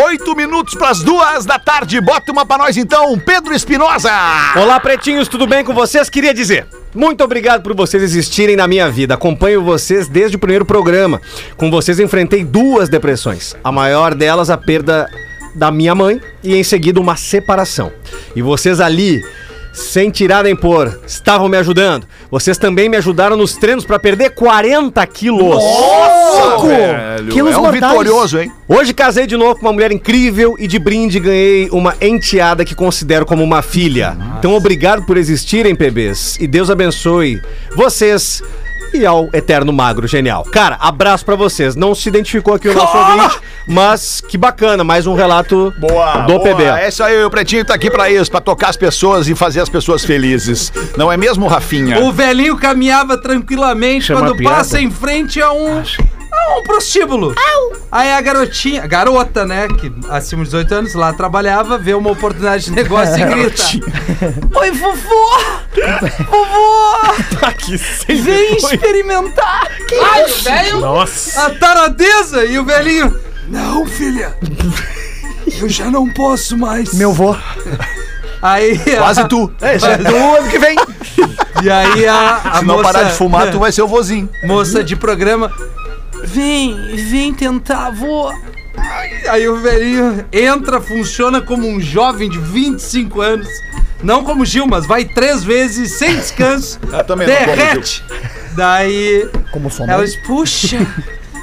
Oito minutos pras duas da tarde. Bota uma pra nós então, Pedro Espinosa. Olá, pretinhos, tudo bem com vocês? Queria dizer. Muito obrigado por vocês existirem na minha vida. Acompanho vocês desde o primeiro programa. Com vocês enfrentei duas depressões. A maior delas, a perda da minha mãe e em seguida uma separação. E vocês ali, sem tirar nem pôr, estavam me ajudando. Vocês também me ajudaram nos treinos para perder 40 quilos. Louco! velho. Quilos é um mortais. vitorioso, hein? Hoje casei de novo com uma mulher incrível e de brinde ganhei uma enteada que considero como uma filha. Então obrigado por existirem, PBs. E Deus abençoe vocês e ao Eterno Magro Genial. Cara, abraço pra vocês. Não se identificou aqui o nosso ouvinte, mas que bacana, mais um relato do PB. É isso aí, o Pretinho tá aqui pra isso, pra tocar as pessoas e fazer as pessoas felizes. Não é mesmo, Rafinha? O velhinho caminhava tranquilamente Chama quando passa em frente a um, a um prostíbulo. Aí a garotinha, garota, né, que acima de 18 anos lá trabalhava, vê uma oportunidade de negócio e [laughs] grita: Oi, vovô! Vovô! Aqui Vem experimentar! Que Ai, o velho, Nossa. a taradeza! E o velhinho: Não, filha! Eu já não posso mais. Meu vô. Aí, Quase tu. É, já é do ano que vem. E aí a, a Se não moça, parar de fumar, tu [laughs] vai ser o vozinho. moça de programa. Vem, vem tentar, vou. Ai, Aí o velhinho entra, funciona como um jovem de 25 anos. Não como Gil, mas vai três vezes sem descanso. [laughs] Eu também não como derrete. Daí Como som ela diz, puxa,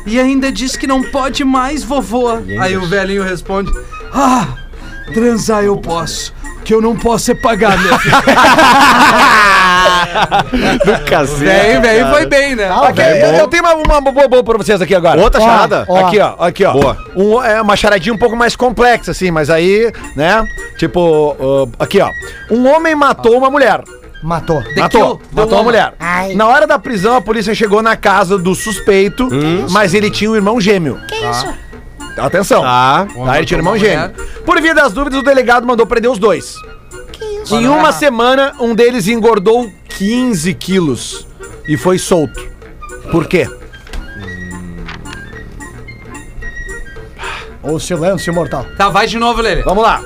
e ainda diz que não pode mais, vovô. Aí o velhinho responde, ah, Transar eu posso. Que eu não posso é pagar, meu filho. [laughs] Do cacete. Vem, vem, foi bem, né? Aqui, eu, eu tenho uma, uma boa, boa pra vocês aqui agora. Outra Ó, charada? ó. Aqui, ó, aqui, ó. Boa. Um, é uma charadinha um pouco mais complexa, assim, mas aí, né? Tipo, ó, aqui, ó. Um homem matou uma mulher. Matou. The matou, matou a mulher. Ai. Na hora da prisão, a polícia chegou na casa do suspeito, mas ele tinha um irmão gêmeo. Que isso? Atenção. Tá. Tá, ele tinha irmão gêmeo. Por via das dúvidas, o delegado mandou prender os dois. Em uma semana, um deles engordou 15 quilos e foi solto. Por quê? O silêncio mortal. Tá, vai de novo, Lelê. Vamos lá.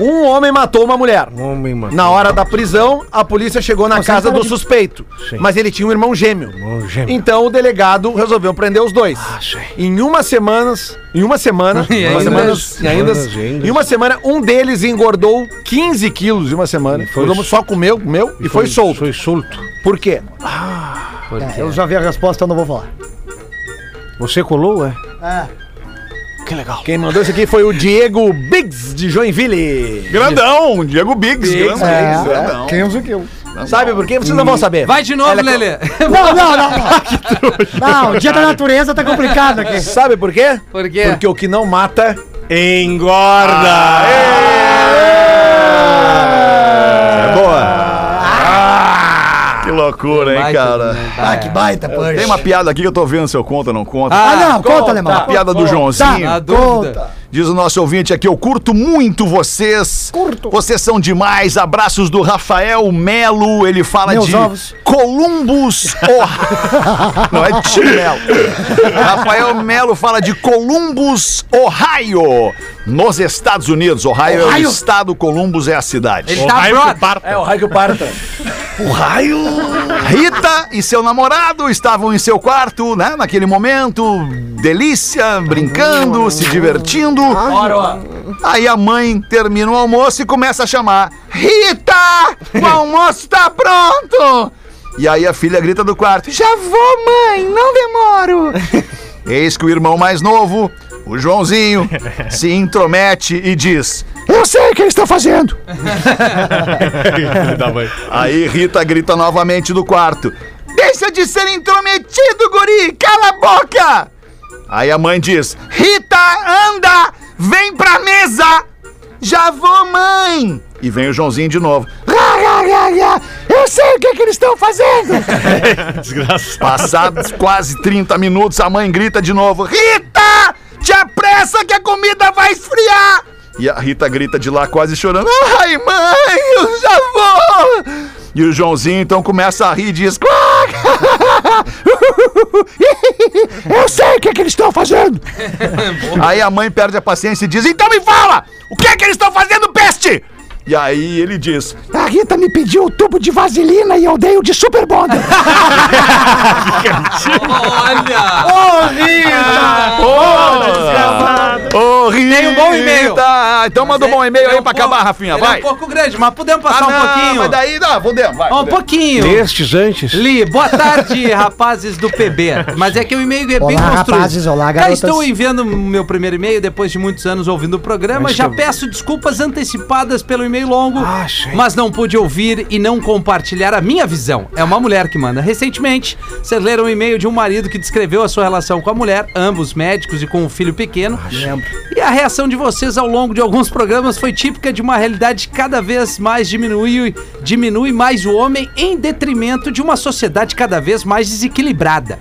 Um homem matou uma mulher. Homem, mano. Na hora da prisão, a polícia chegou na Você casa do de- suspeito. Sim. Mas ele tinha um irmão gêmeo. Irmão gêmeo. Então o delegado resolveu prender os dois. sim. Em uma semana, em uma semana, E uma ainda- semana, e ainda, Semanas, ainda. em uma semana um deles engordou 15 quilos em uma semana. foi- só comeu, comeu e, foi, solto. Foi solto. Por quê? É, eu já vi a resposta, eu não vou falar. Você colou, é? É. Que legal. Quem mandou isso aqui foi o Diego Biggs de Joinville. Grandão, Diego Biggs. Biggs, grandão, É, grandão. 15 quilos. Sabe por quê? Vocês não vão saber. Vai de novo, Ela é Lelê. [laughs] Não, não, não. [laughs] Não, o dia da natureza tá complicado aqui. Sabe por quê? Por quê? Porque o que não mata Engorda! É boa. Que loucura, hein, cara? Ah, que baita, punch. Tem uma piada aqui que eu tô vendo se eu conto ou não conto. Ah, não, conta, conta. alemão. A piada do Joãozinho. Dúvida. Conta. Diz o nosso ouvinte aqui, eu curto muito vocês. Curto. Vocês são demais. Abraços do Rafael Melo. Ele fala Meus de ovos. Columbus, Ohio. [laughs] Não é de Melo. Rafael Melo fala de Columbus, Ohio, nos Estados Unidos. Ohio, é o Ohio. estado, Columbus é a cidade. Ele O tá raio que brother. parta. é o raio que parta. O raio. Rita e seu namorado estavam em seu quarto, né? Naquele momento, delícia, brincando, se divertindo. Aí a mãe termina o almoço e começa a chamar: Rita, o almoço tá pronto! E aí a filha grita do quarto: Já vou, mãe, não demoro! [laughs] Eis que o irmão mais novo, o Joãozinho, se intromete e diz: Eu sei o que eles estão fazendo! Aí Rita grita novamente do quarto: Deixa de ser intrometido, guri! Cala a boca! Aí a mãe diz: Rita, anda! Vem pra mesa! Já vou, mãe! E vem o Joãozinho de novo. "Rá, rá, rá, rá, Eu sei o que, que eles estão fazendo! [laughs] Desgraçado. Passados quase 30 minutos, a mãe grita de novo: Rita! Te apressa que a comida vai esfriar! E a Rita grita de lá, quase chorando: Ai, mãe, eu já vou! E o Joãozinho então começa a rir e diz: [laughs] [laughs] Eu sei o que, que eles estão fazendo! [laughs] Aí a mãe perde a paciência e diz: Então me fala! O que é que eles estão fazendo, peste? E aí ele diz: A Rita me pediu o tubo de vaselina e eu dei o de super bonder. [laughs] Olha! Ô, Rita! Tem um bom e-mail. Então manda um bom e-mail aí pra acabar, Rafinha, vai. É um pouco grande, mas podemos passar Ah, um não, pouquinho. Mas daí, não, podemos, vai. Um podemos. pouquinho. Estes antes. Li, boa tarde, [laughs] rapazes do PB. Mas é que o e-mail é bem Olá, construído. rapazes, olá, Já garotas. estou enviando o meu primeiro e-mail depois de muitos anos ouvindo o programa. Mas Já peço desculpas antecipadas pelo e-mail longo, Ah, mas não pude ouvir e não compartilhar a minha visão. É uma mulher que manda. Recentemente, vocês leram um e-mail de um marido que descreveu a sua relação com a mulher, ambos médicos e com um filho pequeno. Lembro. E a reação de vocês ao longo de alguns programas foi típica de uma realidade que cada vez mais diminui, diminui mais o homem em detrimento de uma sociedade cada vez mais desequilibrada.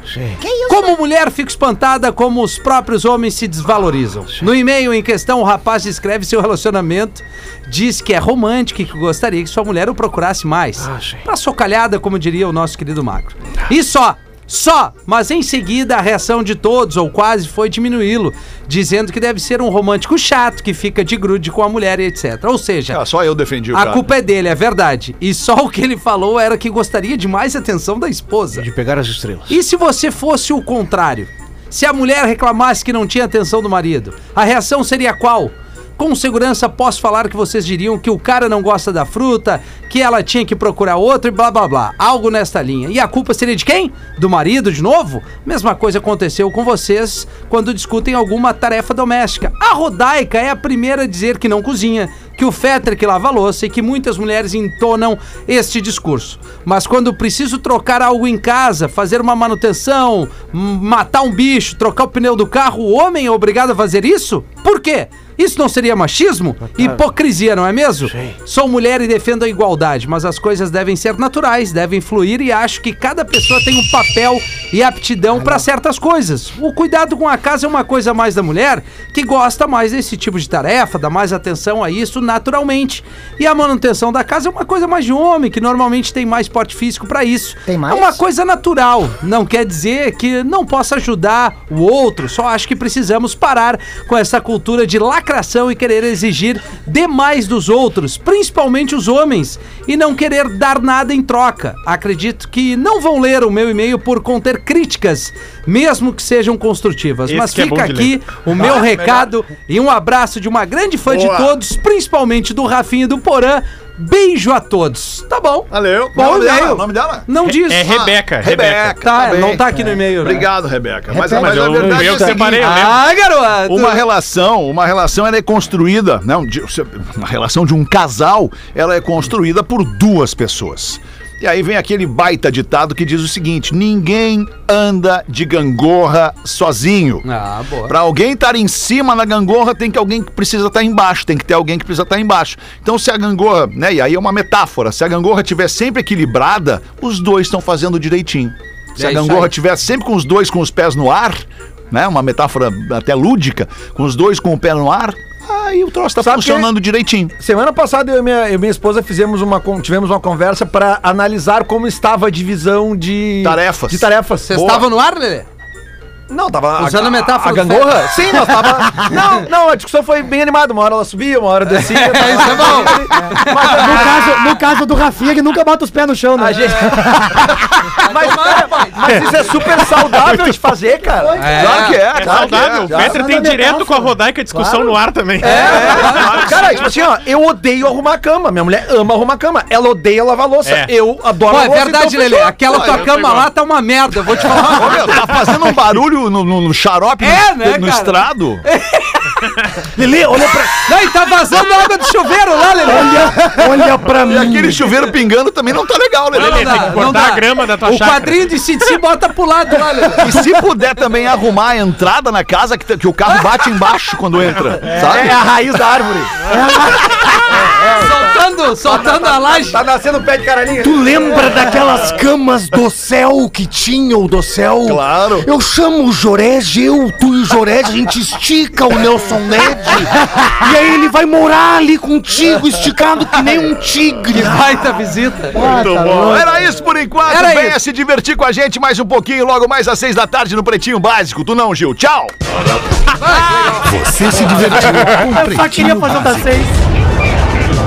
Como mulher, fico espantada como os próprios homens se desvalorizam. No e-mail em questão, o rapaz descreve seu relacionamento, diz que é romântico e que gostaria que sua mulher o procurasse mais. Ah. Pra socalhada, como diria o nosso querido Magro. E só, só, mas em seguida a reação de todos, ou quase, foi diminuí-lo, dizendo que deve ser um romântico chato que fica de grude com a mulher e etc. Ou seja, Ah, só eu defendi o a cara. culpa é dele, é verdade. E só o que ele falou era que gostaria de mais atenção da esposa. De pegar as estrelas. E se você fosse o contrário? Se a mulher reclamasse que não tinha atenção do marido, a reação seria qual? Com segurança posso falar que vocês diriam que o cara não gosta da fruta, que ela tinha que procurar outro e blá blá blá. Algo nesta linha. E a culpa seria de quem? Do marido de novo? Mesma coisa aconteceu com vocês quando discutem alguma tarefa doméstica. A Rodaica é a primeira a dizer que não cozinha, que o Fetter que lava a louça e que muitas mulheres entonam este discurso. Mas quando preciso trocar algo em casa, fazer uma manutenção, matar um bicho, trocar o pneu do carro, o homem é obrigado a fazer isso? Por quê? Isso não seria machismo? Hipocrisia, não é mesmo? Sou mulher e defendo a igualdade, mas as coisas devem ser naturais, devem fluir e acho que cada pessoa tem um papel e aptidão para certas coisas. O cuidado com a casa é uma coisa mais da mulher que gosta mais desse tipo de tarefa, dá mais atenção a isso naturalmente. E a manutenção da casa é uma coisa mais de homem, que normalmente tem mais porte físico para isso. Tem mais? É uma coisa natural. Não quer dizer que não possa ajudar o outro, só acho que precisamos parar com essa cultura de lacração e querer exigir demais dos outros, principalmente os homens, e não querer dar nada em troca. Acredito que não vão ler o meu e-mail por conter críticas, mesmo que sejam construtivas. Esse Mas é fica de aqui o meu recado e um abraço de uma grande fã de Boa. todos, principalmente do Rafinha e do Porã. Beijo a todos. Tá bom. Valeu. Bom nome dela? nome dela? Não diz. É Rebeca, Rebeca. Tá, bem. não tá aqui no e-mail, né? Obrigado, Rebeca. Mas, mas a Eu, verdade é eu seguinte, separei, eu lembro. Ah, garoto! Uma relação, uma relação ela é construída, não, de- uma relação de um casal, ela é construída por duas pessoas. E aí vem aquele baita ditado que diz o seguinte: ninguém anda de gangorra sozinho. Ah, boa. Pra alguém estar em cima na gangorra, tem que alguém que precisa estar embaixo, tem que ter alguém que precisa estar embaixo. Então, se a gangorra, né, e aí é uma metáfora, se a gangorra estiver sempre equilibrada, os dois estão fazendo direitinho. Se É a gangorra estiver sempre com os dois com os pés no ar, né, uma metáfora até lúdica, com os dois com o pé no ar, aí o troço tá Sabe que- funcionando direitinho. Semana passada eu e minha, eu e minha esposa fizemos uma, con- tivemos uma conversa pra analisar como estava a divisão de Tarefas. De tarefas. Vocês Boa. estavam no ar, Lelê? Não, tava. Usando a metáfora A do gangorra? Sim, nós tava. [laughs] não, não, a discussão foi bem animada. Uma hora ela subia, uma hora descia. [laughs] Isso é bom. [laughs] No caso, no caso do Rafinha, ele nunca bota os pés no chão, né? A gente... mas, mas isso é super saudável de fazer, cara. É. Claro que é, É claro que saudável. é. O Petra Usando tem a direto metáfora. com a Rodaica a discussão no ar também. É, cara, tipo assim, ó, eu odeio arrumar a cama. Minha mulher ama arrumar a cama. Ela odeia lavar louça. É. Eu adoro Pô, é lavar louça, verdade, então Lelê. Aquela tua eu cama lá tá uma merda. Vou te falar. Ô, meu, tá fazendo um barulho no, no- no xarope É, no, né, no estrado? [laughs] Lelê, olha pra. Não, e tá vazando água do chuveiro lá, Lelê. Olha pra E mim. aquele chuveiro pingando também não tá legal? Lelê, Lelê? tem que cortar a grama da tua O chácara. quadrinho de CDC bota pro lado lá, Lelê. E se puder também arrumar a entrada na casa, que, que o carro bate embaixo quando entra, sabe? É a raiz da árvore. Soltando, soltando a laje. Tá nascendo pé de caralhinho. Tu lembra daquelas camas do céu que tinha o do céu? Claro. Eu chamo o Jorege, eu, tu e o Jorege, a gente estica o Nelson Ned. e aí ele vai morar ali contigo, esticado que nem um tigre. Baita visita. Muito bom. Era isso por enquanto. Era Venha isso. se divertir com a gente mais um pouquinho, logo mais às seis da tarde no Pretinho Básico. Tu não, Gil. Tchau. Você se divertiu com Eu só queria fazer um das seis.